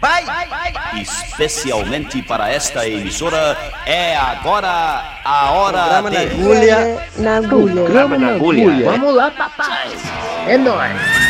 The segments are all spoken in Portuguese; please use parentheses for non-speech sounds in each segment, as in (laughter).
Vai! Especialmente para esta emissora, é agora a hora Programa na agulha. Na agulha. Programa na agulha. Vamos lá, papai. É nóis.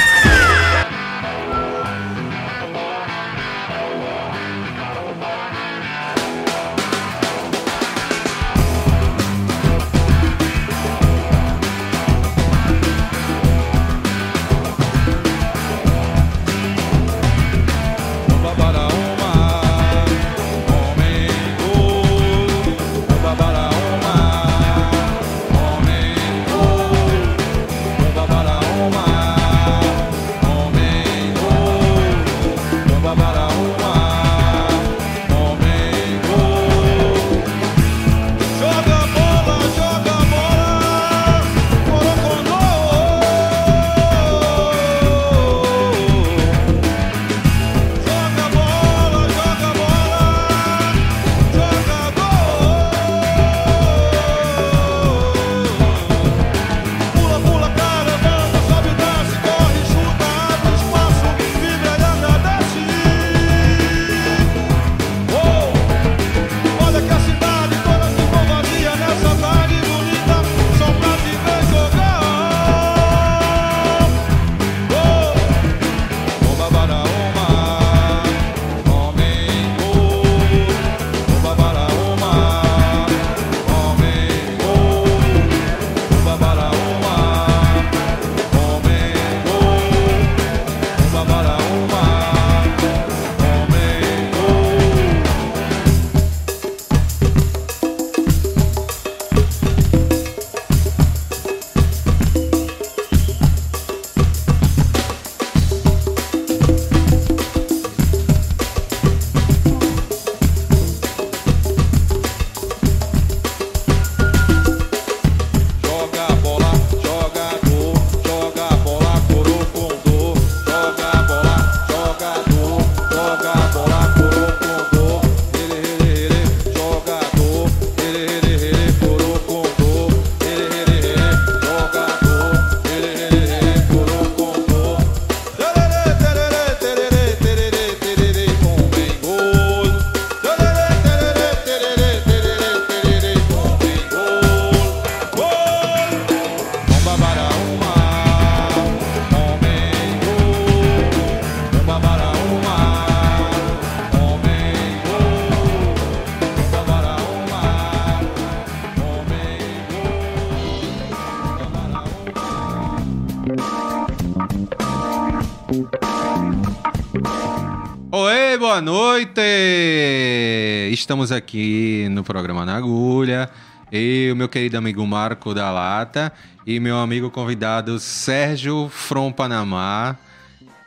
Estamos aqui no programa Na Agulha. Eu, meu querido amigo Marco da Lata e meu amigo convidado Sérgio From Panamá.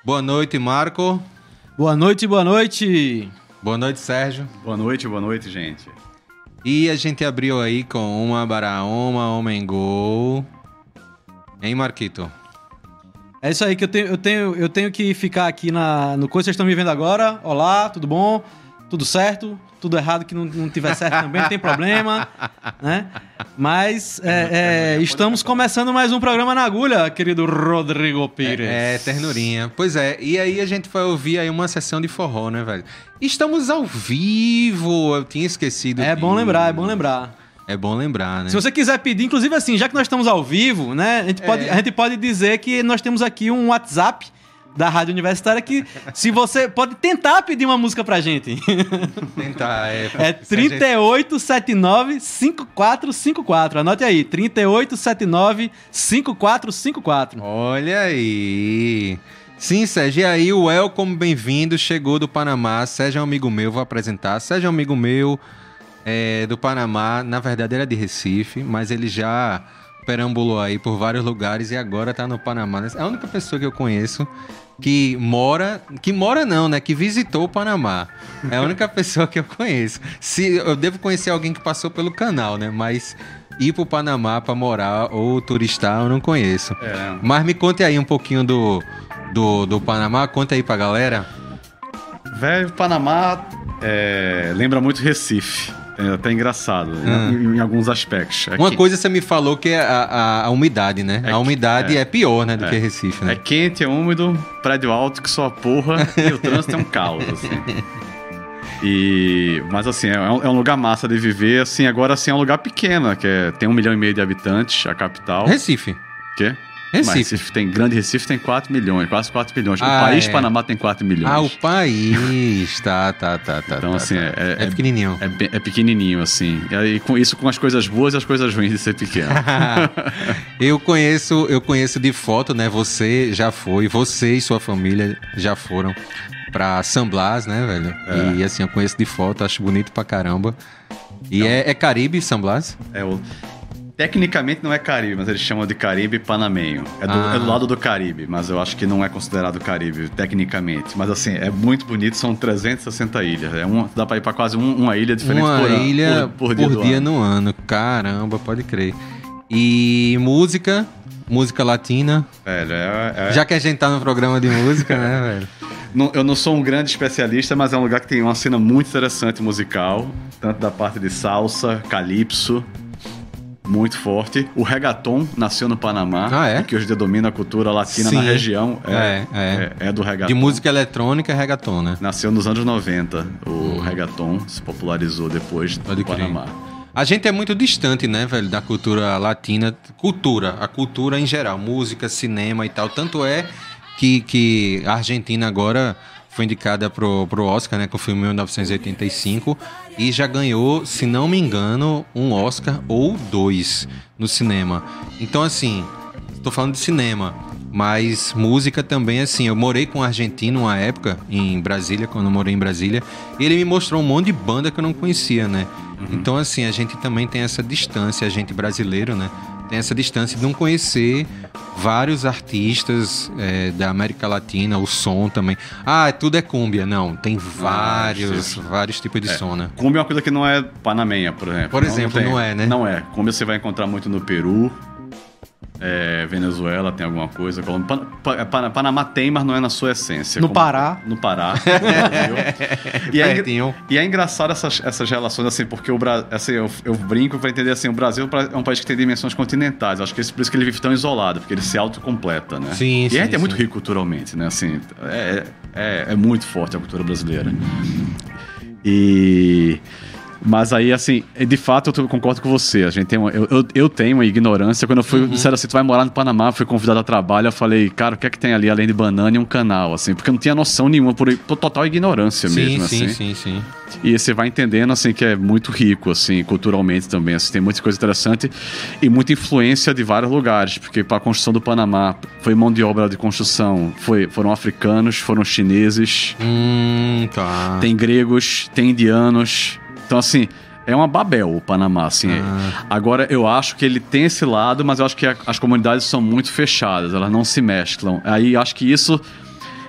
Boa noite, Marco. Boa noite, boa noite. Boa noite, Sérgio. Boa noite, boa noite, gente. E a gente abriu aí com uma Baraoma, Homem Gol. Hein, Marquito? É isso aí que eu tenho, eu tenho, eu tenho que ficar aqui na, no coisa. Vocês estão me vendo agora? Olá, tudo bom? Tudo certo? Tudo errado que não, não tiver certo também, não tem problema, né? Mas é, é, estamos começando mais um programa na agulha, querido Rodrigo Pires. É, ternurinha. Pois é, e aí a gente vai ouvir aí uma sessão de forró, né, velho? Estamos ao vivo, eu tinha esquecido. É bom disso. lembrar, é bom lembrar. É bom lembrar, né? Se você quiser pedir, inclusive assim, já que nós estamos ao vivo, né? A gente, pode, a gente pode dizer que nós temos aqui um WhatsApp da Rádio Universitária que se você pode tentar pedir uma música pra gente. Tentar, é. É se a gente- 3879-5454. Anote aí, 3879-5454. Olha aí. Sim, Sérgio, e aí o Welcome, bem-vindo, chegou do Panamá. Sérgio é um amigo meu, vou apresentar. Sérgio é um amigo meu é, do Panamá, na verdade ele é de Recife, mas ele já perambulou aí por vários lugares e agora tá no Panamá. É a única pessoa que eu conheço que mora, que mora não, né, que visitou o Panamá. É a única (laughs) pessoa que eu conheço. Se eu devo conhecer alguém que passou pelo canal, né, mas ir pro Panamá pra morar ou turistar eu não conheço. É. Mas me conte aí um pouquinho do, do, do Panamá, conta aí pra galera. Velho, Panamá é, lembra muito Recife. É até engraçado né, em, em alguns aspectos. Uma Aqui- coisa você me falou que é a, a- a umidade, né? É a umidade é, é. pior, né, do É. que Recife, né? É quente, é úmido, prédio alto que só porra e o trânsito é um caos, assim. (laughs) E, mas assim, é um, é um lugar massa de viver, assim, agora assim é um lugar pequeno, que é- tem um milhão e meio de habitantes, a capital. Recife. Quê? Recife. Mas Recife tem, grande Recife tem 4 milhões, quase 4 milhões. O Ah, país é. Panamá tem 4 milhões. Ah, o país. tá, tá, tá, tá. Então, tá, assim, tá. é- é, é- pequenininho. É, é pequenininho, assim. E aí, com isso com as coisas boas e as coisas ruins de ser pequeno. (laughs) eu conheço, eu conheço de foto, né? Você já foi, você e sua família já foram pra San Blas, né, velho? É. E assim, eu conheço de foto, acho bonito pra caramba. E é, é Caribe, San Blas? É o... Tecnicamente não é Caribe, mas eles chamam de Caribe Panamenho. É do, Ah. é do lado do Caribe, mas eu acho que não é considerado Caribe, tecnicamente. Mas assim, é muito bonito, são 360 ilhas. É um, dá pra ir pra quase um- uma ilha diferente Uma por ano, ilha por, por dia, do ano. no ano. Caramba, pode crer. E música, música latina. Velho, é- é- Já que a gente tá no programa de música, né, (laughs) velho? Não- eu não sou um grande especialista, mas é um lugar que tem uma cena muito interessante musical, tanto da parte de salsa, calypso, muito forte. O reggaeton nasceu no Panamá, Ah, é? que hoje domina a cultura latina Sim. na região. É, É, é. é- é do reggaeton. De música eletrônica é reggaeton, né? Nasceu nos anos 90. O reggaeton se popularizou depois do Pode crer. Panamá. A gente é muito distante, né, velho, da cultura latina. Cultura, a cultura em geral, música, cinema e tal. Tanto é que, que a Argentina agora foi indicada pro, pro Oscar, né, com o filme 1985. E já ganhou, se não me engano, um Oscar ou dois no cinema. Então, assim, Tô falando de cinema, mas música também, assim. Eu morei com um argentino uma época em Brasília, quando eu morei em Brasília, e ele me mostrou um monte de banda que eu não conhecia, né? Então, assim, a gente também tem essa distância, a gente brasileiro, né? Tem essa distância de não conhecer vários artistas é, da América Latina, o som também. Ah, tudo é cúmbia. Não, tem vários, vários tipos de som, né? Cumbia é uma coisa que não é panameia, por exemplo. Por exemplo, tem- não é, né? Não é. Cumbia você vai encontrar muito no Peru, é, Venezuela tem alguma coisa. Colômbia. Pan- Pa- Pan- Panamá tem, mas não é na sua essência. No Como- Pará. No Pará. (laughs) e, é, e é engraçado essas, essas relações, assim, porque o Brasil. Assim, eu, eu brinco pra entender assim: o Brasil é um país que tem dimensões continentais. Acho que esse- por isso que ele vive tão isolado, porque ele se autocompleta, né? Sim, e sim, a gente é muito rico culturalmente, né? Assim, é, é, é muito forte a cultura brasileira. E. Mas aí, assim, de fato, eu concordo com você. A gente tem uma, eu, eu, eu tenho uma ignorância. Quando eu fui, disseram assim, tu vai morar no Panamá, fui convidado a trabalho, eu falei, cara, o que é que tem ali além de banana e um canal, assim? Porque eu não tinha noção nenhuma, por, por total ignorância Sim, mesmo, sim, assim. sim, sim. E você vai entendendo, assim, que é muito rico, assim, culturalmente também. Assim, tem muita coisa interessante e muita influência de vários lugares. Porque para a construção do Panamá foi mão de obra de construção, foi, foram africanos, foram chineses, Hum, tá. tem gregos, tem indianos. Então, assim, é uma Babel o Panamá, assim. Ah. Agora, eu acho que ele tem esse lado, mas eu acho que a- as comunidades são muito fechadas, elas não se mesclam. Aí, acho que isso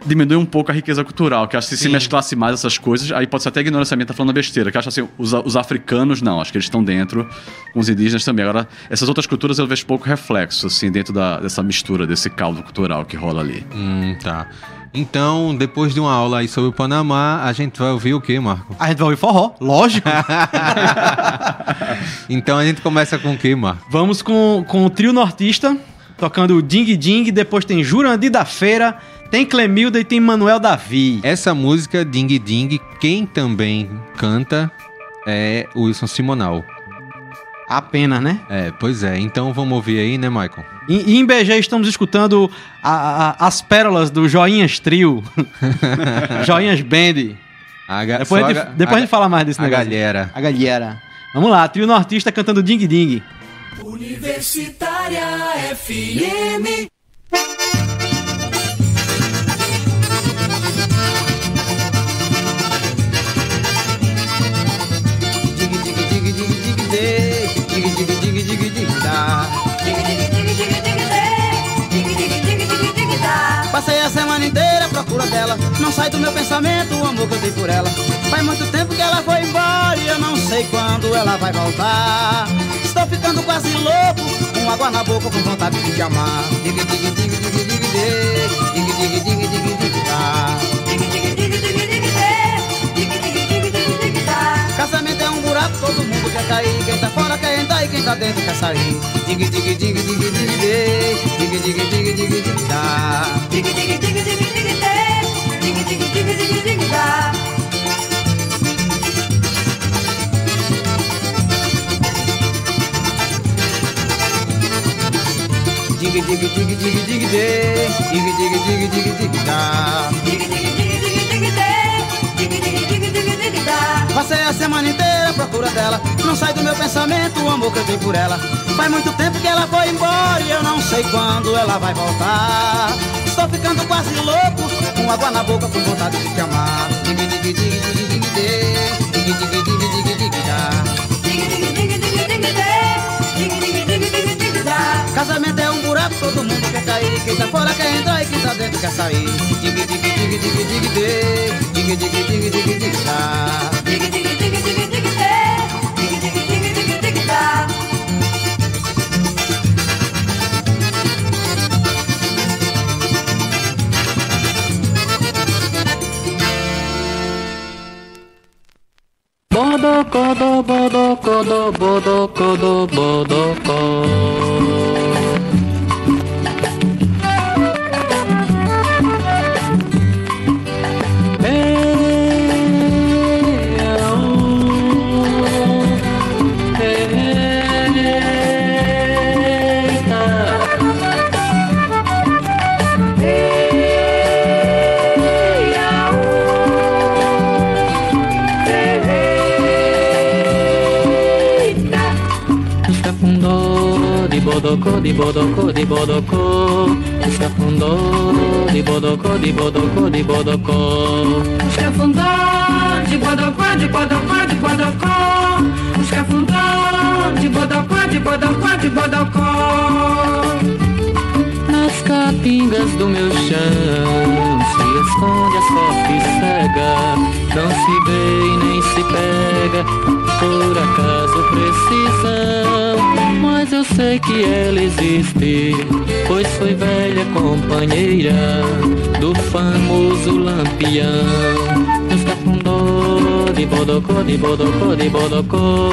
diminui um pouco a riqueza cultural, que acho que se Sim. mesclasse mais essas coisas, aí pode ser até ignorância minha, tá falando besteira, que acho assim, os, os africanos não, acho que eles estão dentro, com os indígenas também. Agora, essas outras culturas eu vejo pouco reflexo, assim, dentro da, dessa mistura, desse caldo cultural que rola ali. Hum, tá. Então, depois de uma aula aí sobre o Panamá, a gente vai ouvir o quê, Marco? A gente vai ouvir forró, lógico. (laughs) Então a gente começa com o quê, Marco? Vamos com, com o trio nortista, tocando Ding Ding, depois tem Jurandir da Feira, tem Clemilda e tem Manuel Davi. Essa música, Ding Ding, quem também canta é o Wilson Simonal. Apenas, né? É, pois é. Então vamos ouvir aí, né, Michael? E, e em BG estamos escutando a- a- as pérolas do Joinhas Trio, (laughs) Joinhas Band. A ga- Depois, a gente, a depois a a gente fala mais desse A negócio. galera. A galera. Vamos lá, trio nortista cantando Ding Ding. Universitária FM. Sai do meu pensamento o amor que eu tenho por ela Faz muito tempo que ela foi embora E eu não sei quando ela vai voltar Estou ficando quase louco Com água na boca, com vontade de te amar Dig, dig, dig, dig, dig, dig, dig, dig, dig, dig, dig, dig, tá. Casamento é um buraco, todo dentro quer sair. Dig, dig, dig, dig, dig, dig, dig, dig, dig, dig, dig, dig, dá. Dig, dig, dig, dig, dig, dig, dê. Dig, dig, dig, dig, dig, dig, dê. Dig, dig, dig, dig, dig, dá. Dig, dig, dig, dig, dig, dê. Dig, dig, dig, dig, dig, dá. Passei a semana inteira à procura dela. Não sai do meu pensamento o amor que eu tenho por ela. Faz muito tempo que ela foi embora e eu não sei quando ela vai voltar. Estou ficando quase louco, com água na boca, com vontade de te amar. Dig, dig, dig, dig, dig, dê. Dig, dig, dig, dig, dig, dá. Dig, dig, dig, dig, dig, dê. Dig, dig, dig, dig, dig, dá. Casamento é um todo mundo quer cair. Quem tá fora quer entrar e quem tá dentro quer sair. Dig, dig, dig, dig, dig, dig. Dig, dig, dig, dig, dig, dá. Dig, dig, dig, dig, dig, dê. Dig, dig, dig, dig, dig, dá. Bodocodo, bodocodo, bodocodo, bodoco. Ei, bodocô, de bodocô, de bodocô. Escafundou de bodocô, de bodocô, de bodocô. Escafundou de bodocó, de bodocó, de bodocó. Escafundou de bodocó, de bodocó, de bodocó. Nas capingas do meu chão esconde a sorte cega. Não se vê e nem se pega, por acaso precisão. Mas eu sei que ela existe, pois foi velha companheira do famoso lampião. Escafundou de bodocô, de bodocô, de bodocô.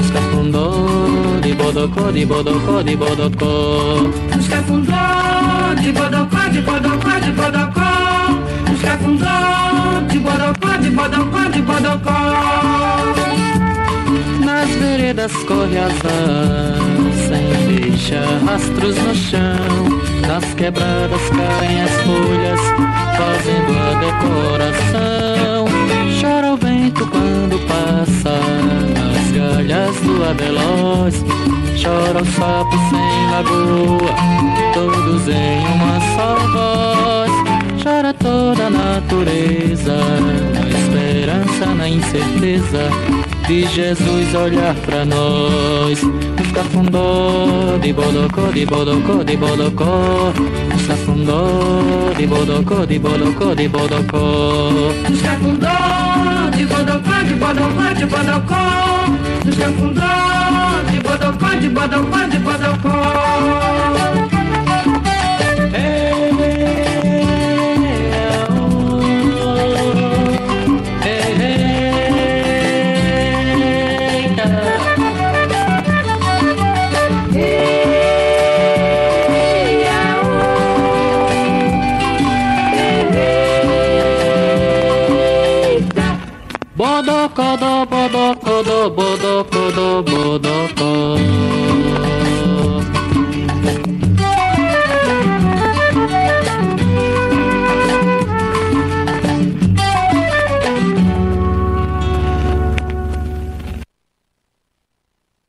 Escafundou de bodocô, de bodocô, de bodocô. Escafundou de bodocó, de bodocó, de bodocó. Escafundou de bodocó, de bodocó, de bodocó. Nas veredas corre azar, sem deixar rastros no chão. Nas quebradas caem as folhas, fazendo a decoração. Chora o vento quando passa nas galhas do abeloz. Chora o sapo sem lagoa, todos em uma só voz. Chora toda a natureza, na esperança, na incerteza de Jesus olhar pra nós. Escafundou de bodocó, de bodocó, de bodocó. Escafundou de bodocó, de bodocó, de bodocó. Escafundou de bodocó, de bodocó, de bodocó. Escafundou de bodocó, de bodocó, de bodocó. bodocó, do bodo, do bodo, do bodo,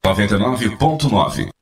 Noventa e nove ponto nove.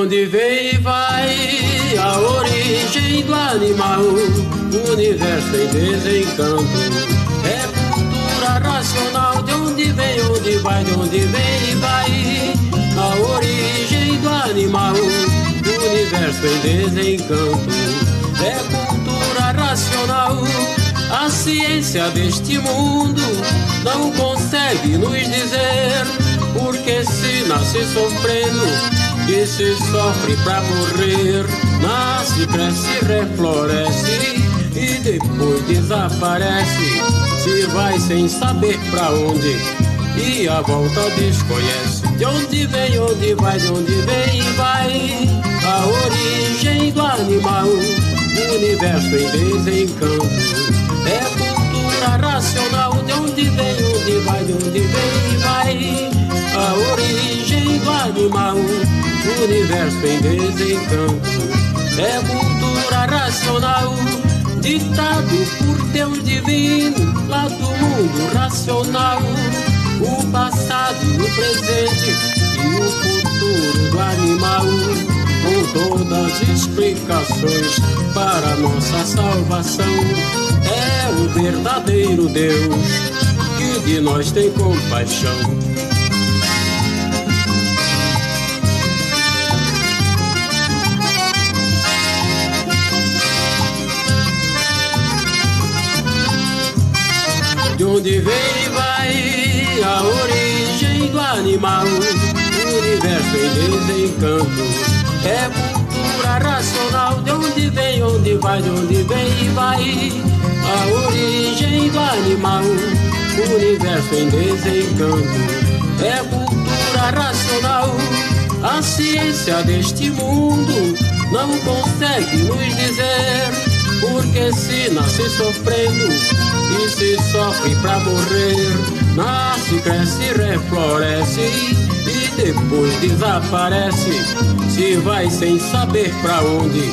Onde vem e vai a origem do animal, o universo em desencanto. É cultura racional, de onde vem, onde vai, de onde vem e vai a origem do animal, o universo em desencanto. É cultura racional, a ciência deste mundo não consegue nos dizer porque se nasce sofrendo e se sofre pra morrer. Nasce, cresce, refloresce e depois desaparece. Se vai sem saber pra onde e a volta desconhece. De onde vem, onde vai, de onde vem e vai. A origem do animal, o universo em desencanto. É cultura racional, de onde vem, onde vai, de onde vem e vai. A origem do animal, o universo em desencanto. É cultura racional, ditado por Deus divino, lá do mundo racional. O passado, o presente e o futuro do animal. Com todas as explicações para nossa salvação. É o verdadeiro Deus que de nós tem compaixão. Onde vem e vai a origem do animal, o universo em desencanto. É cultura racional, de onde vem, onde vai, de onde vem e vai a origem do animal, o universo em desencanto. É cultura racional, a ciência deste mundo não consegue nos dizer porque se nasce sofrendo e se sofre pra morrer, nasce, cresce, refloresce e depois desaparece. Se vai sem saber pra onde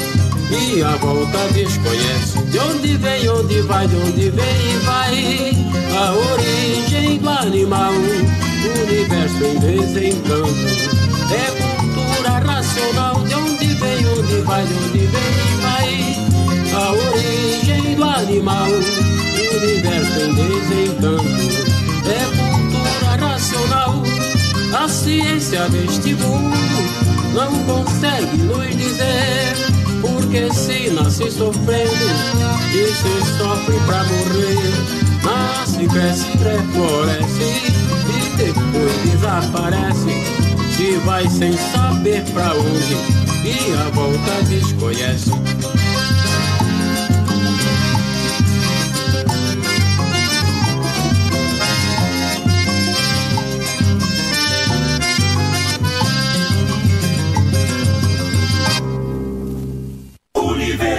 e a volta desconhece. De onde vem, onde vai, de onde vem e vai a origem do animal, o universo em desencanto. É cultura racional, de onde vem, onde vai, de onde vem e vai a origem do animal, universo em desencanto. É cultura racional, a ciência deste mundo não consegue nos dizer. Porque se nasce sofrendo e se sofre pra morrer, nasce, cresce, refloresce e depois desaparece. Se vai sem saber pra onde e a volta desconhece.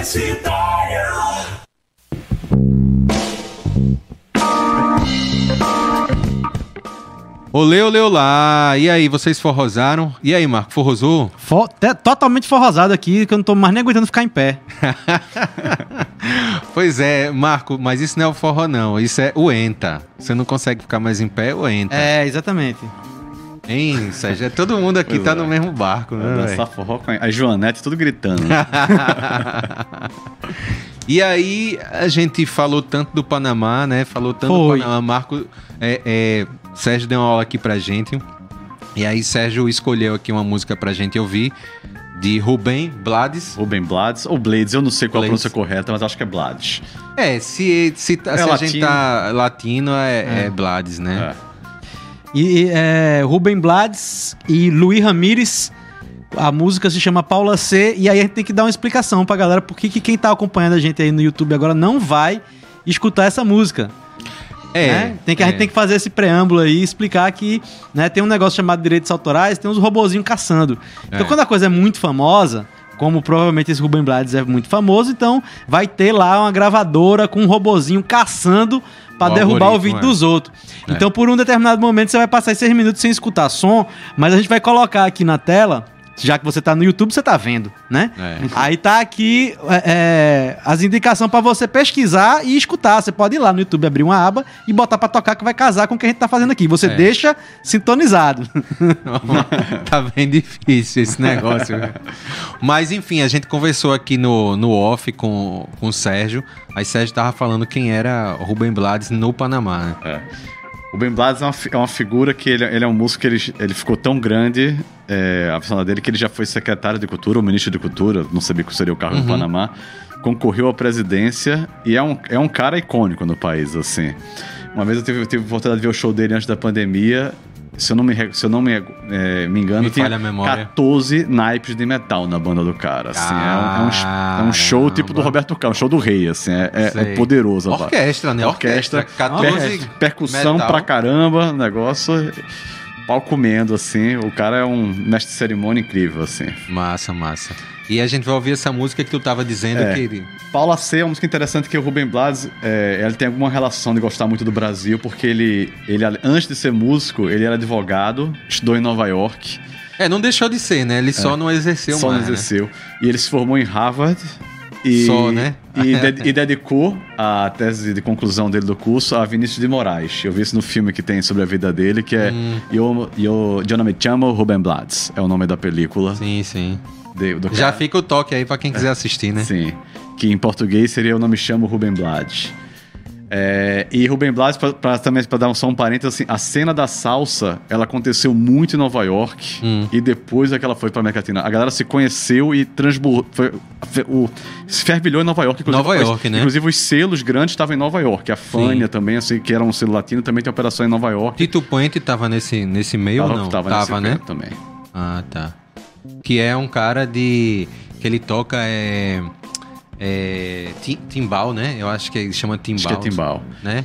Universitário. Olê, olê, olá. E aí, vocês forrosaram? E aí, Marco, forrosou? Fo- te- totalmente forrosado aqui, que eu não tô mais nem aguentando ficar em pé. (laughs) Pois é, Marco, mas isso não é o forró, não. Isso é o enta. Você não consegue ficar mais em pé, o enta. É, exatamente. Hein, Sérgio? É, Todo mundo aqui Pois tá é. no mesmo barco, né? Dançar forró com a a Joanete tudo gritando. (laughs) E aí, a gente falou tanto do Panamá, né? Falou tanto Foi. do Panamá. Marco, é, é, Sérgio deu uma aula aqui pra gente. E aí, Sérgio escolheu aqui uma música pra gente ouvir de Rubem Blades. Rubem Blades ou Blades, eu não sei qual a Blades. pronúncia correta, mas acho que é Blades. É, se, se, tá- É se a gente tá latino, é, é. É. Blades, né? E é, Rubem Blades e Luiz Ramírez. A música se chama Paula C. E aí a gente tem que dar uma explicação pra galera porque que quem tá acompanhando a gente aí no YouTube agora não vai escutar essa música. É. né? Tem que, A é. gente tem que fazer esse preâmbulo aí e explicar que né, tem um negócio chamado direitos autorais, tem uns robozinhos caçando. Então É. quando a coisa é muito famosa, como provavelmente esse Rubem Blades é muito famoso, então vai ter lá uma gravadora com um robozinho caçando pra O derrubar o vídeo é. dos outros. É. Então por um determinado momento você vai passar seis minutos sem escutar som, mas a gente vai colocar aqui na tela, já que você tá no YouTube, você tá vendo, né? É. Aí tá aqui é, é, as indicações pra você pesquisar e escutar. Você pode ir lá no YouTube, abrir uma aba e botar pra tocar que vai casar com o que a gente tá fazendo aqui. Você É. deixa sintonizado. (laughs) tá bem difícil esse negócio. Mas enfim, a gente conversou aqui no, no off com, com o Sérgio. Aí Sérgio tava falando quem era Rubem Blades no Panamá. né? É. O Ben Blades é uma, é uma figura que ele, ele é um músico que ele, ele ficou tão grande, é, a persona dele, que ele já foi secretário de cultura, ou ministro de cultura, não sabia qual seria o cargo Uhum. no Panamá, concorreu à presidência e é um, é um cara icônico no país, assim. Uma vez eu tive, tive oportunidade de ver o show dele antes da pandemia. Se eu não me, se eu não me, é, me engano, Me memória. 14 naipes de metal na banda do cara. Assim, é, um, é um é show tipo do. Roberto Carlos, um show do rei, assim, é, é- é poderoso. Orquestra, né? Orquestra, Orquestra, 14 per- percussão metal. pra caramba, negócio pau comendo, assim. O cara é um mestre de cerimônia incrível, assim. Massa, massa. E a gente vai ouvir essa música que tu tava dizendo É. que ele. Paula C é uma música interessante que o Rubem Blades, é, ele tem alguma relação de gostar muito do Brasil, porque ele, ele, antes de ser músico, ele era advogado, estudou em Nova York. É, não deixou de ser, né? Ele só não exerceu Só mais. não né? exerceu. E ele se formou em Harvard. E, Só, né? E, (laughs) de- e dedicou a tese de conclusão dele do curso a Vinícius de Moraes. Eu vi isso no filme que tem sobre a vida dele, que é Hum. Yo, Yo, Yo não me chamo Rubem Blades. É o nome da película. Sim, sim. Do Já fica o toque aí pra quem quiser assistir, né? Sim. Que em português seria Eu Não Me Chamo Rubem Blades. É, e Rubem Blades, pra, pra- também para dar só um parênteses, assim, a cena da salsa, ela aconteceu muito em Nova York Hum. e depois é que ela foi pra América Latina. A galera se conheceu e transbordou, o, se fervilhou em Nova York. inclusive, Nova York, né? Inclusive os selos grandes estavam em Nova York. A Fânia também, assim, que era um selo latino, também tem operação em Nova York. Tito Puente tava nesse, nesse meio Tava- ou não? tava nesse né? também. Ah, tá. Que é um cara de. que ele toca é. é tim- timbal, né? Eu acho que ele chama timbal. Acho que é timbal. Né?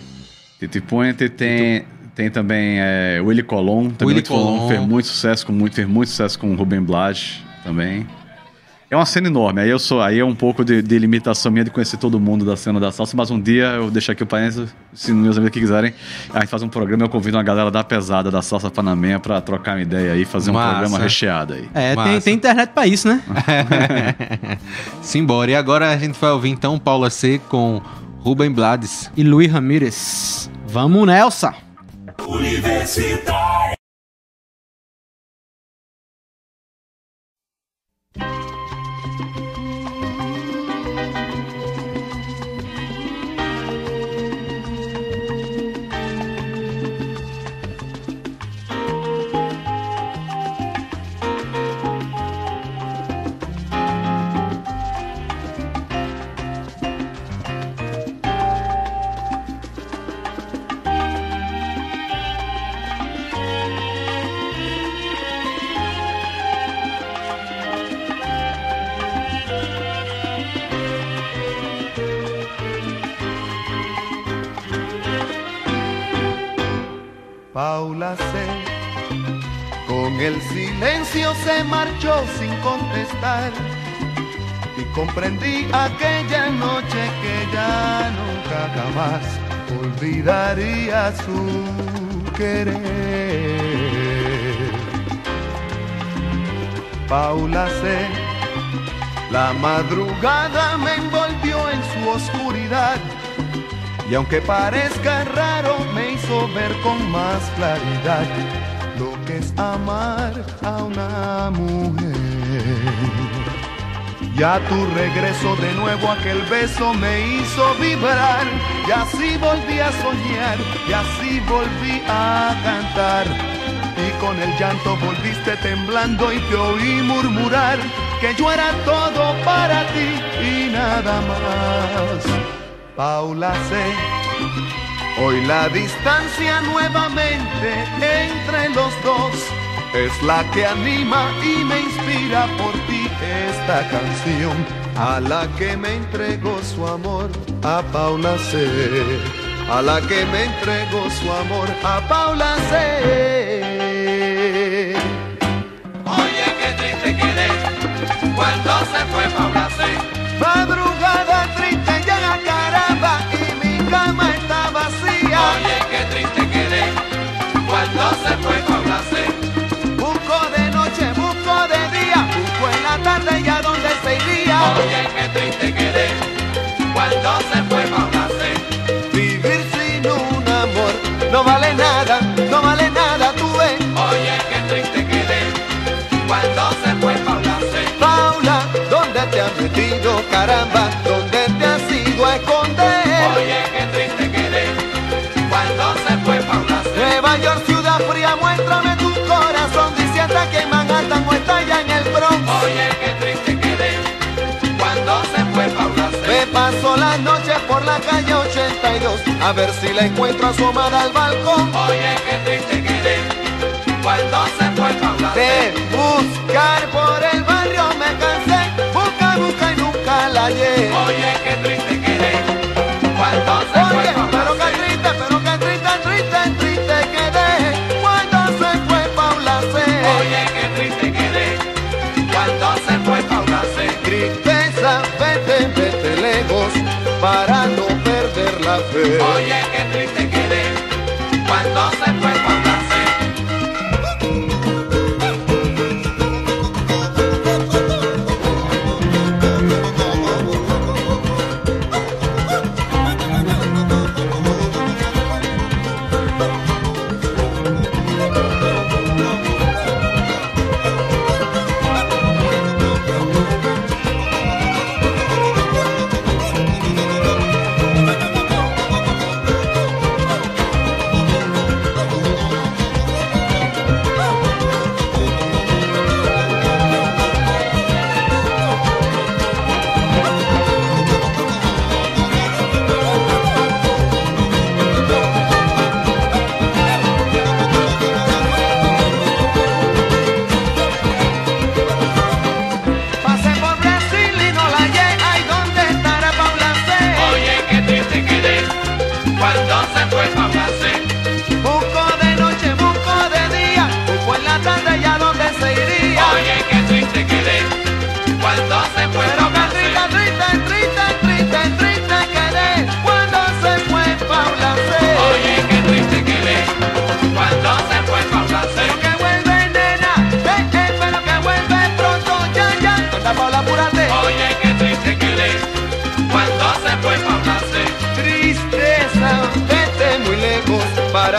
Titi Puente tem, tem também é, Willy Colon, também Willy Colon. fez muito sucesso com muito, fez muito sucesso com Rubem Blades também. É uma cena enorme. Aí eu sou, aí é um pouco de, de limitação minha de conhecer todo mundo da cena da salsa, mas um dia eu deixo aqui o parênteses, se meus amigos que quiserem, a gente faz um programa, eu convido uma galera da pesada da salsa panamenha pra trocar uma ideia aí, fazer um Massa. programa recheado aí. É, tem, Massa. tem internet pra isso, né? (laughs) Simbora. E agora a gente vai ouvir então Paula C com Rubem Blades. E Luiz Ramírez. Vamos, Nelson! Paula C. Con el silencio se marchó sin contestar. Y comprendí aquella noche que ya nunca jamás olvidaría su querer. Paula C. La madrugada me envolvió en su oscuridad y aunque parezca raro me hizo ver con más claridad lo que es amar a una mujer. Ya tu regreso de nuevo aquel beso me hizo vibrar y así volví a soñar y así volví a cantar. Y con el llanto volviste temblando y te oí murmurar que yo era todo para ti y nada más. Paula C. Hoy la distancia nuevamente entre los dos es la que anima y me inspira por ti esta canción a la que me entregó su amor a Paula C. A la que me entregó su amor a Paula C. Oye, qué triste quedé cuando se fue Paula C. Oye, qué triste quedé cuando se fue. Vivir sin un amor no vale nada, no vale nada, tú ves. Oye, qué triste quedé cuando se fue Paula C. Paula, ¿dónde te has metido, caramba? ¿Dónde paso las noches por la calle 82 a ver si la encuentro asomada al balcón. Oye, qué triste quedé cuando se fue Paula. De buscar por el barrio me cansé, busca, busca y nunca la hallé. Oye, qué para no perder la fe. Oye, qué triste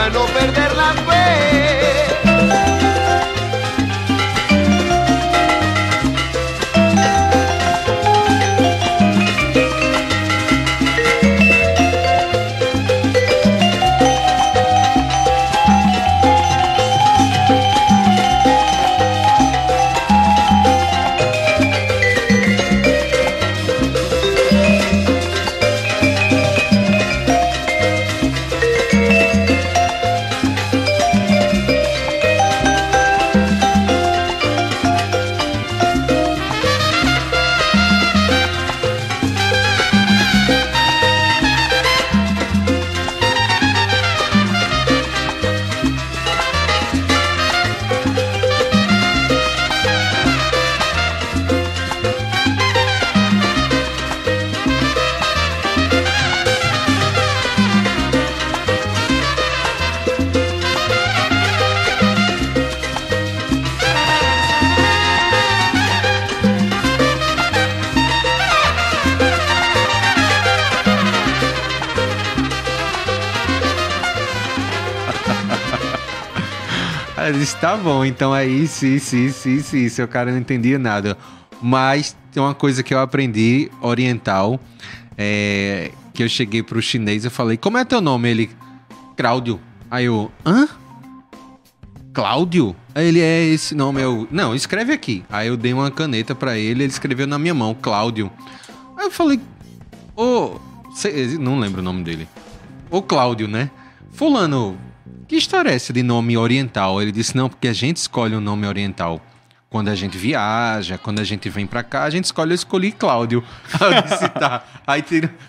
no perder la fe. Disse, tá bom, então aí, sim, sim, sim, sim, seu cara não entendia nada. Mas tem uma coisa que eu aprendi oriental, é, que eu cheguei pro chinês e falei, como é teu nome? Ele, Cláudio. Aí eu, hã? Cláudio? Aí ele, é esse nome, eu, não, escreve aqui. Aí eu dei uma caneta pra ele, ele escreveu na minha mão, Cláudio. Aí eu falei, ô, cê- não lembro o nome dele. Ô Cláudio, né? Fulano, que história é essa de nome oriental? Ele disse, não, porque a gente escolhe o nome oriental. Quando a gente viaja, quando a gente vem pra cá, a gente escolhe, eu escolhi Cláudio. (laughs) Aí disse, tá. Aí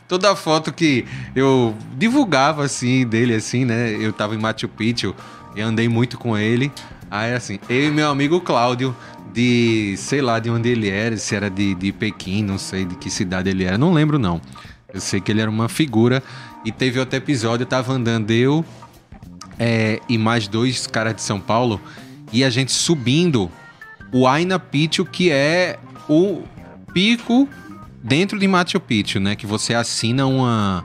toda a foto que eu divulgava, assim, dele, assim, né? Eu tava em Machu Picchu, e andei muito com ele. Aí, assim, eu e meu amigo Cláudio, de, sei lá, de onde ele era, se era de, de Pequim, não sei de que cidade ele era, não lembro não. Eu sei que ele era uma figura. E teve outro episódio, eu tava andando eu é, e mais dois caras de São Paulo, e a gente subindo o Aina Picchu, que é o pico dentro de Machu Picchu, né? Que você assina uma,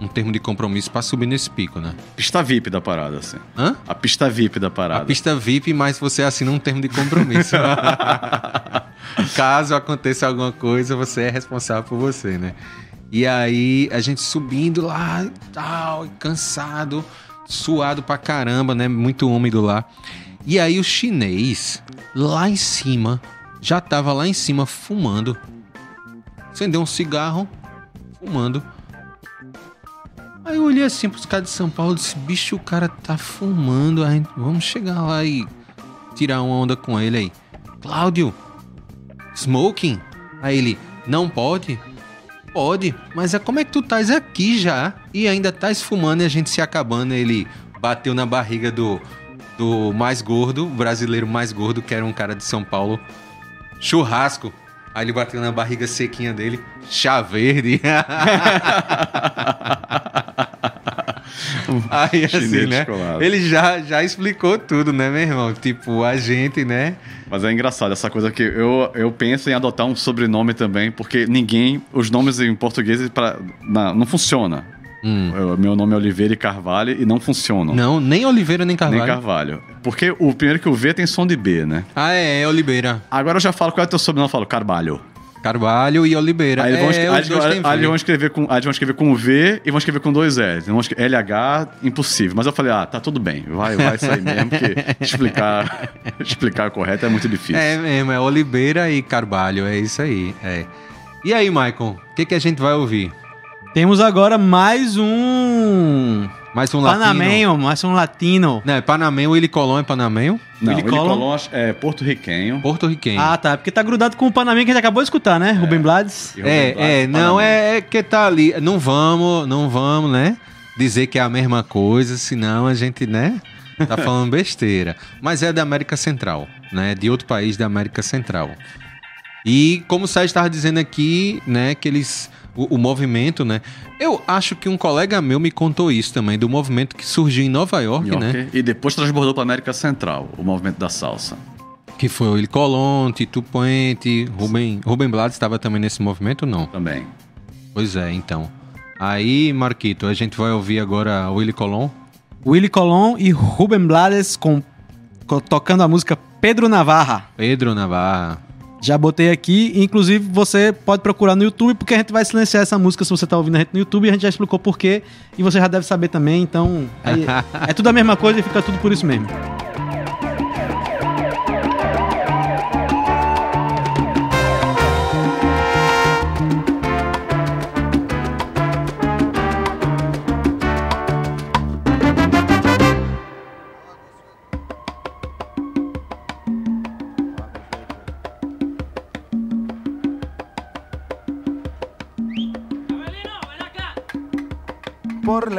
um termo de compromisso pra subir nesse pico, né? Pista VIP da parada, assim. Hã? A pista VIP da A parada. pista VIP, mas você assina um termo de compromisso. (laughs) Caso aconteça alguma coisa, você é responsável por você, né? E aí, a gente subindo lá e tal, e cansado, suado pra caramba, né? Muito úmido lá. E aí, o chinês, lá em cima, já tava lá em cima fumando. Acendeu um cigarro, fumando. Aí eu olhei assim pros caras de São Paulo e disse, bicho, o cara tá fumando, a gente- vamos chegar lá e tirar uma onda com ele aí. Cláudio, smoking? Aí ele, não pode? Pode, mas é como é que tu estás aqui já e ainda estás fumando e a gente se acabando? Ele bateu na barriga do, do mais gordo, brasileiro mais gordo, que era um cara de São Paulo, churrasco. Aí ele bateu na barriga sequinha dele, chá verde. (laughs) (laughs) Aí assim, né? descolado. Ele já, já explicou tudo, né, meu irmão? Tipo, a gente, né? Mas é engraçado essa coisa que eu, eu penso em adotar um sobrenome também, porque ninguém. Os nomes em português pra, na- não funciona. Eu- meu nome é Oliveira e Carvalho e não funcionam. Não, nem Oliveira nem Carvalho. Nem Carvalho. Porque o primeiro que o V tem som de B, né? Ah, é, é Oliveira. Agora eu já falo qual é o teu sobrenome, eu falo Carvalho. Carvalho e Oliveira. Aí eles vão, é, aí aí eles vão escrever com, aí vão escrever com V e vão escrever com dois L. Vão LH, impossível. Mas eu falei, ah, tá tudo bem. Vai, vai sair mesmo, porque explicar, (laughs) explicar correto é muito difícil. É mesmo, é Oliveira e Carvalho, é isso aí. É. E aí, Maicon, o que, que a gente vai ouvir? Temos agora mais um. Mais um Panamenho, mais um latino. Não, é Panamenho, Willy Colon é Panamenho? Não, Willy Willy Colon. Colon é porto-riquenho. Porto-riquenho. Ah, tá. Porque tá grudado com o Panamenho que a gente acabou de escutar, né? Rubem Blades. Rubem Blades, É, é, não, é, é que tá ali. Não vamos, não vamos, né? Dizer que é a mesma coisa, senão a gente, né? Tá falando besteira. Mas é da América Central, né? De outro país da América Central. E como o Sérgio estava dizendo aqui, né, que eles. O, o movimento, né? Eu acho que um colega meu me contou isso também, do movimento que surgiu em Nova York, York, né? E depois transbordou para América Central, o movimento da salsa. Que foi o Willy Colon, Tito Puente, Rubem, Rubem Blades estava também nesse movimento ou não? Também. Pois é, então. Aí, Marquito, a gente vai ouvir agora o Willy Colon. Willy Colon e Rubem Blades com, co- tocando a música Pedro Navarra. Pedro Navarra. Já botei aqui, inclusive você pode procurar no YouTube, porque a gente vai silenciar essa música se você tá ouvindo a gente no YouTube, a gente já explicou por quê, e você já deve saber também, então (laughs) é tudo a mesma coisa e fica tudo por isso mesmo.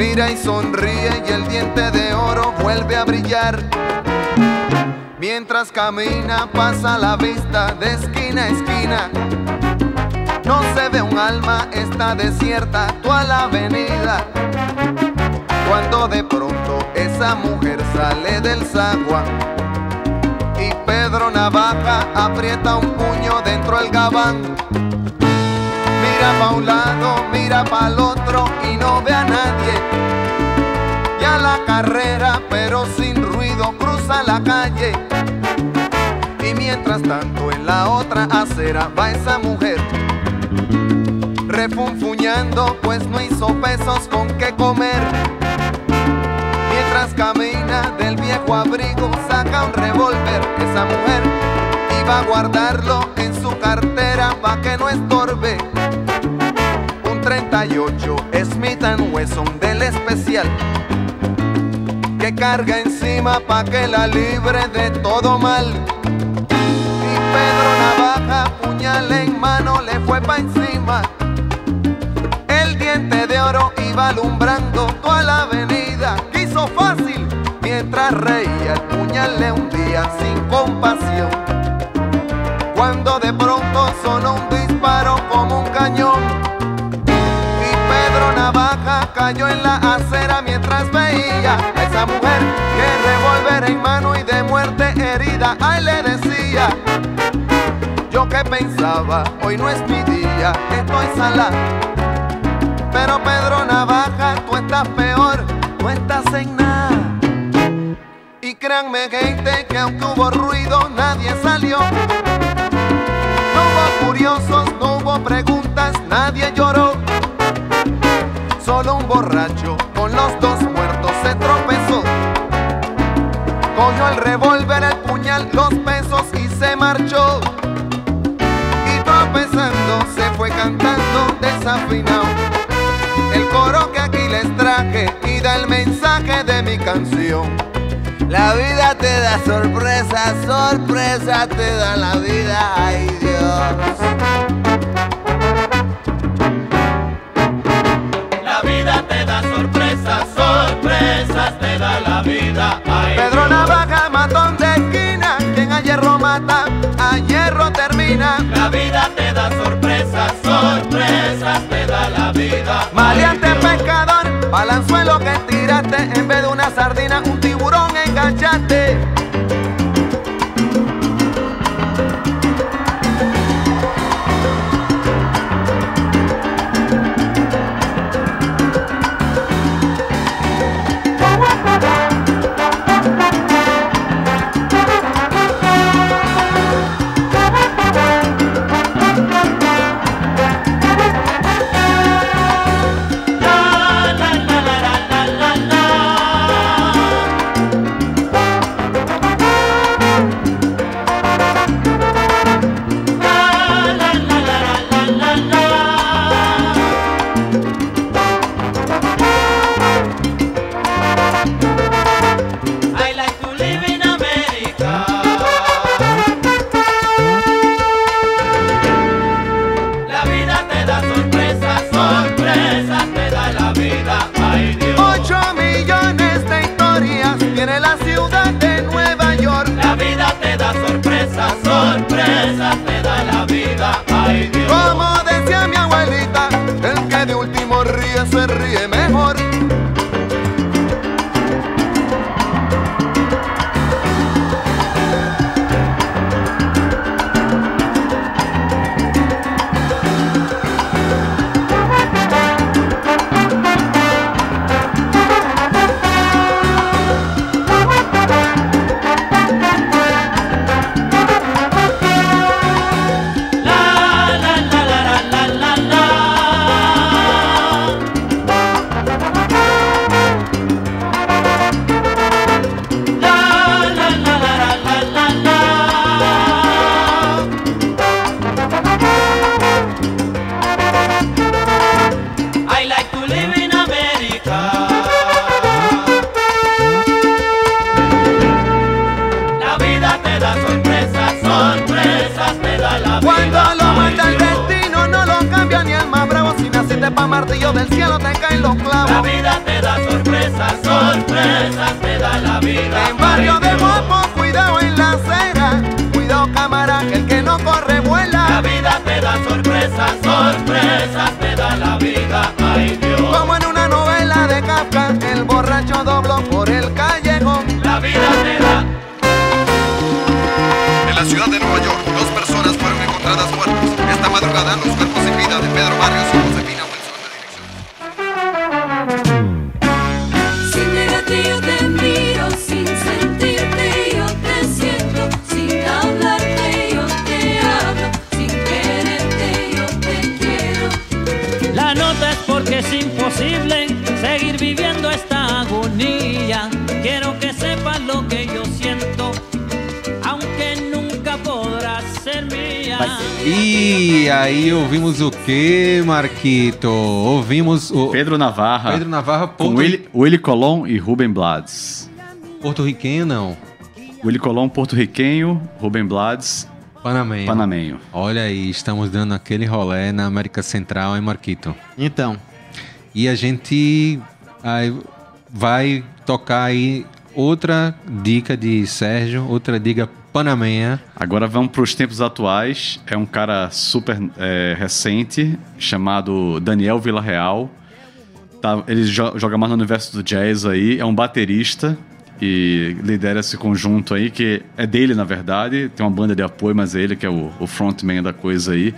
Mira y sonríe y el diente de oro vuelve a brillar. Mientras camina pasa la vista de esquina a esquina. No se ve un alma, está desierta toda la avenida. Cuando de pronto esa mujer sale del sagua y Pedro Navaja aprieta un puño dentro del gabán. Mira pa' un lado, mira pa' el otro y no ve a nadie. Ya la carrera, pero sin ruido, cruza la calle. Y mientras tanto en la otra acera va esa mujer refunfuñando, pues no hizo pesos con qué comer. Mientras camina del viejo abrigo, saca un revólver. Esa mujer iba a guardarlo en su cartera pa' que no estorbe. Un 38 Smith Wesson del especial que carga encima pa' que la libre de todo mal. Y Pedro Navaja, puñal en mano, le fue pa' encima. El diente de oro iba alumbrando toda la avenida. Quiso fácil mientras reía. El puñal le hundía sin compasión. Cuando de pronto sonó un disparo como un cañón. Y Pedro Navaja cayó en la acera mientras veía a esa mujer que revólver en mano y de muerte herida. Ay, le decía. Yo que pensaba, hoy no es mi día, estoy salada. Pero Pedro Navaja, tú estás peor, tú estás en nada. Y créanme, gente, que aunque hubo ruido, nadie salió. No hubo preguntas, nadie lloró. Solo un borracho con los dos muertos se tropezó. Cogió el revólver, el puñal, los pesos y se marchó. Y tropezando se fue cantando desafinado. El coro que aquí les traje y da el mensaje de mi canción. La vida te da sorpresa, sorpresa te da la vida, ay Dios. La vida te da sorpresas, sorpresas te da la vida. Ay, Pedro Dios. Navaja, matón de esquina, quien a hierro mata, a hierro termina. La vida te da sorpresas, sorpresas te da la vida. Maleante pescador, balanzuelo que tiraste, en vez de una sardina, un tiburón engancharte E aí ouvimos o que, Marquito? Ouvimos o Pedro Navarra. Pedro Navarra, Com porto... Willy, Willy Colon e Ruben Blades. porto-riquenho, não. Willy Colon, porto-riquenho, Ruben Blades, Panamenho. panamenho. Olha aí, estamos dando aquele rolé na América Central, hein, Marquito? Então, E a gente aí, vai tocar aí outra dica de Sérgio, outra dica panamenha. Agora vamos para os tempos atuais. É um cara super é, recente, chamado Daniel Villarreal. Tá, ele jo- joga mais no universo do jazz aí. É um baterista e lidera esse conjunto aí, que é dele, na verdade. Tem uma banda de apoio, mas é ele que é o, o frontman da coisa aí.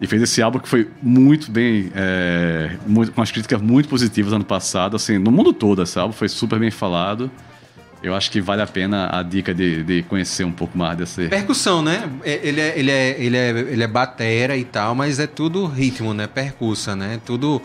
E fez esse álbum que foi muito bem. é, muito- com as críticas muito positivas ano passado. Assim, no mundo todo, esse álbum foi super bem falado. Eu acho que vale a pena a dica de, de conhecer um pouco mais desse. Percussão, né? É- Ele é, ele, é, ele, é, ele é batera e tal, mas é tudo ritmo, né? Percussa, né? Tudo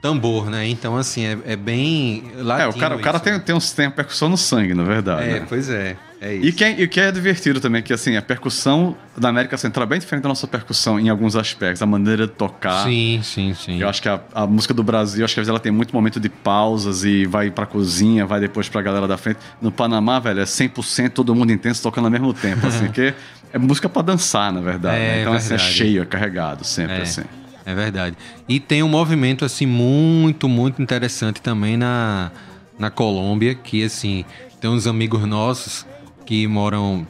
tambor, né? Então, assim, é, é bem latino É, o cara, o cara tem, tem, uns, tem a percussão no sangue, na verdade. É, né? pois é. É isso. E, que, é- e o que é divertido também, que assim, a percussão da América Central é bem diferente da nossa percussão em alguns aspectos. A maneira de tocar. Sim, sim, sim. Eu acho que a, a música do Brasil, acho que às vezes ela tem muito momento de pausas e vai pra cozinha, vai depois pra galera da frente. No Panamá, velho, é 100% todo mundo intenso tocando ao mesmo tempo, assim, (laughs) que é música pra dançar, na verdade. É, né? Então, assim, é verdade. cheio, é carregado, sempre É. assim. É verdade. E tem um movimento, assim, muito, muito interessante também na, na Colômbia, que, assim, tem uns amigos nossos que moram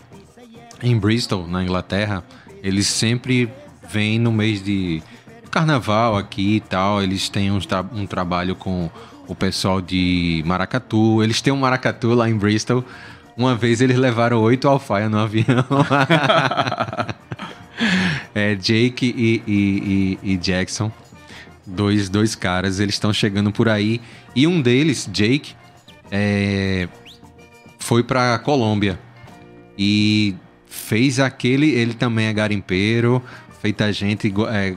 em Bristol, na Inglaterra. Eles sempre vêm no mês de carnaval aqui e tal. Eles têm uns tra- um trabalho com o pessoal de Maracatu. Eles têm um Maracatu lá em Bristol. Uma vez eles levaram oito alfaia no avião. (laughs) É, Jake e, e- e- e Jackson, dois, dois caras, eles estão chegando por aí. E um deles, Jake, é, foi pra Colômbia e fez aquele. Ele também é garimpeiro, feita gente. é,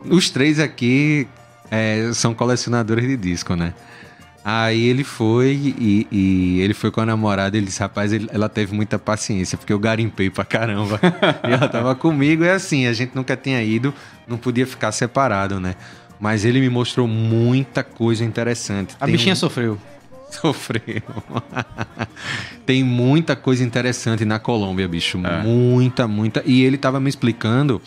os três aqui é, são colecionadores de disco, né? Aí ele foi e, e ele foi com a namorada. Ele disse: Rapaz, ele- ela teve muita paciência, porque eu garimpei pra caramba. (laughs) e ela tava comigo. É assim, a gente nunca tinha ido, não podia ficar separado, né? Mas ele me mostrou muita coisa interessante. a Tem bichinha um- sofreu. (laughs) Sofreu. (laughs) Tem muita coisa interessante na Colômbia, bicho. Muita, muita. E ele tava me explicando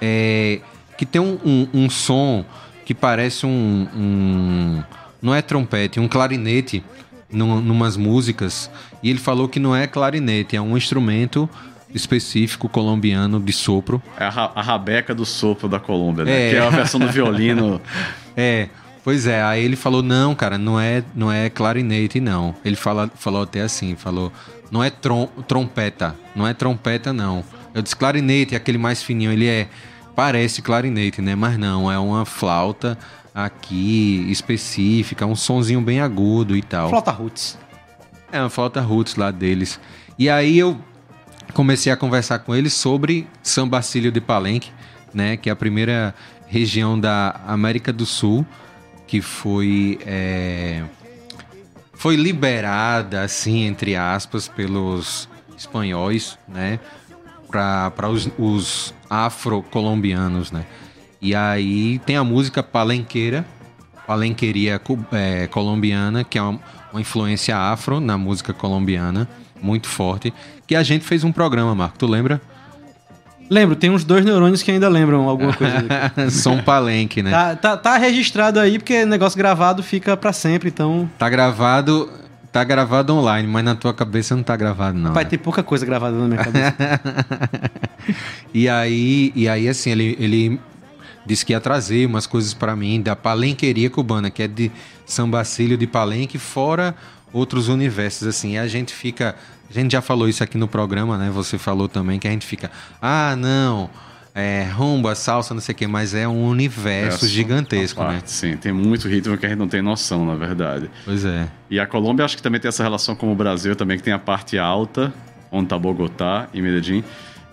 é, que tem um, um- um som que parece um, um- Não é trompete, um clarinete num, numas músicas. E ele falou que não é clarinete, é um instrumento específico colombiano de sopro. É a, ra- a rabeca do sopro da Colômbia, né? É. Que é a versão do violino. (laughs) É, pois é. Aí ele falou, não, cara, não é, não é clarinete, não. Ele fala, falou até assim, falou, não é trom, trompeta, não é trompeta, não. Eu disse clarinete, aquele mais fininho, ele é, parece clarinete, né? Mas não, é uma flauta aqui específica, um sonzinho bem agudo e tal. Flauta Roots. É, uma flauta roots lá deles. E aí eu comecei a conversar com ele sobre São Basílio de Palenque, né? Que é a primeira região da América do Sul que foi é, foi liberada, assim, entre aspas, pelos espanhóis, né? Para os, os afro-colombianos, né? E aí tem a música palenqueira, palenqueria é, colombiana, que é uma, uma influência afro na música colombiana, muito forte, que a gente fez um programa, Marco, tu lembra? Lembro, tem uns dois neurônios que ainda lembram alguma coisa. (laughs) Som palenque, né? tá, tá, tá registrado aí, porque negócio gravado fica pra sempre, então. Tá gravado, tá gravado online, mas na tua cabeça não tá gravado não. Vai né? ter pouca coisa gravada na minha cabeça. (laughs) E aí, e aí assim, ele, ele disse que ia trazer umas coisas pra mim da palenqueria cubana, que é de São Bacílio de Palenque, fora outros universos, assim. E a gente fica. A gente já falou isso aqui no programa, né? Você falou também que a gente fica. Ah, não. É, rumba, salsa, não sei o quê, mas é um universo É, gigantesco, né? parte, Sim, tem muito ritmo que a gente não tem noção, na verdade. Pois é. E a Colômbia acho que também tem essa relação com o Brasil também, que tem a parte alta, onde tá Bogotá e Medellín,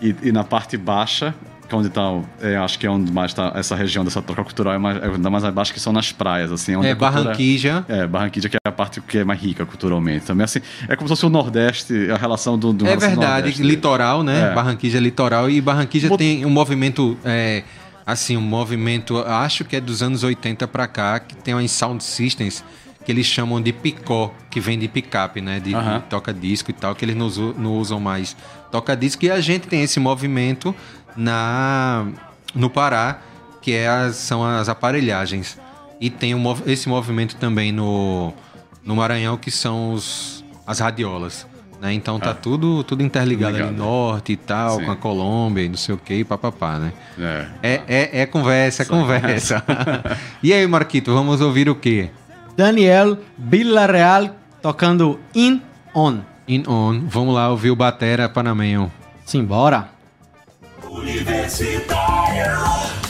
e, e na parte baixa, que é onde tá, é, acho que é onde mais tá essa região dessa troca cultural, é mais, é ainda mais abaixo que são nas praias, assim. É, a cultura- Barranquilla. É, Barranquilla que é a parte que é mais rica culturalmente. Também assim, é como se fosse o Nordeste, a relação do, do É verdade, Nordeste. litoral, né? É. Barranquilla é litoral e Barranquilla Bot- tem um movimento, é, assim, um movimento, acho que é dos anos 80 pra cá, que tem umas sound systems que eles chamam de picó, que vem de picape, né? De, Aham. de toca-disco e tal, que eles não, não usam mais toca-disco. E a gente tem esse movimento na, no Pará, que é as- são as aparelhagens. E tem um esse movimento também no, no Maranhão, que são os, as radiolas. Né? Então tá Ah. tudo, tudo interligado ali, Ligado. norte e tal, Sim. com a Colômbia e não sei o que, e papapá, né? É. É, é, é conversa, é Só conversa. (laughs) e aí, Marquito, vamos ouvir o quê? Daniel Villarreal tocando In On. In On. Vamos lá ouvir o Batera Panamenho. Simbora. Thank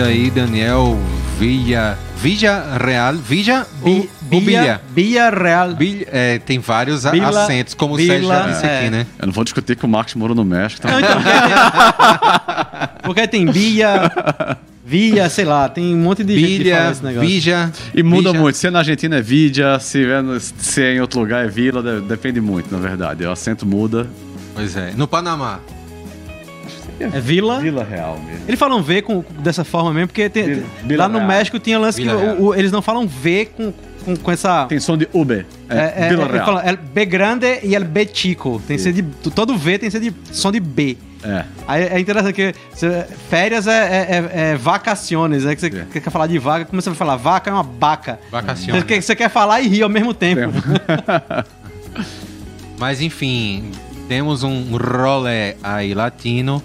ouvindo aí Daniel Villa, Villa Real, Villa ou Bilha? Bia Real. Bilha- é, tem vários a- Vila- acentos, como o Vila- Sérgio já disse é. aqui, né? Eu não vou discutir que o Marcos morou no México. Tá? Não, então, (laughs) porque tem Bia, Via, sei lá, tem um monte de gente que Bilha, fala esse negócio. Vija. E muda Vija. muito. Se é na Argentina é Vidia, se é, no- se é em outro lugar é Vila, de- depende muito, na verdade. O acento muda. Pois é. No Panamá. É Vila. Vila Real mesmo. Eles falam V com, dessa forma mesmo, porque tem- Vila- Vila lá no Real. México tinha lance que Vila o- o- eles não falam V com, com, com essa. Tem som de Uber. É, É, é, Vila ele Real. fala, é B grande e é B chico. Tem que ser de, todo V tem que ser de som de B. É. Aí é interessante que você- férias é, é, é, é vacaciones, né? Que você quer falar de vaca, como você vai falar? Vaca é uma baca. Vacaciones. Você quer, você quer falar e rir ao mesmo tempo. (laughs) Mas enfim, temos um rolê aí latino.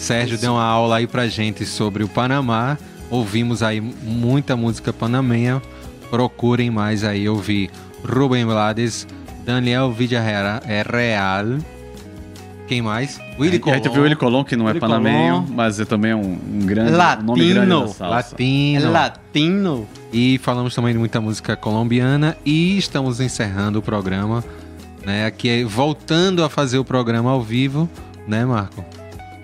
Sérgio deu uma aula aí pra gente sobre o Panamá. Ouvimos aí muita música panamenha. Procurem mais aí ouvir Rubem Blades, Daniel Villarreal, é Real. Quem mais? Willy A gente viu o Willy Colon, que não é Willy panameño, Colon. mas é também um, um grande um nome grande da Latino. salsa. Latino. É latino. E falamos também de muita música colombiana e estamos encerrando o programa, né? Aqui voltando a fazer o programa ao vivo, né, Marco?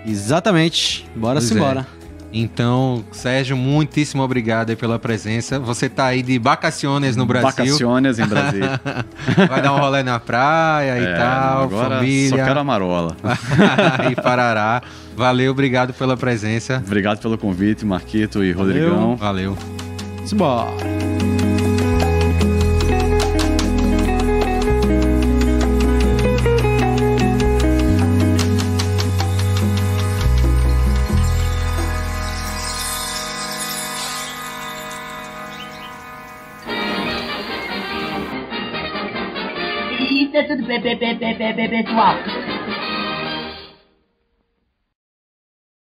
Exatamente. Bora Pois se é. embora. Então, Sérgio, muitíssimo obrigado aí pela presença. Você tá aí de vacaciones no Brasil. Vacaciones em Brasília. (laughs) Vai dar um rolê na praia e É, tal, agora família. só quero a marola. (laughs) e Parará. Valeu, obrigado pela presença. Obrigado pelo convite, Marquito e Rodrigão. Valeu. Simbora. Isso é tudo, pe- pe-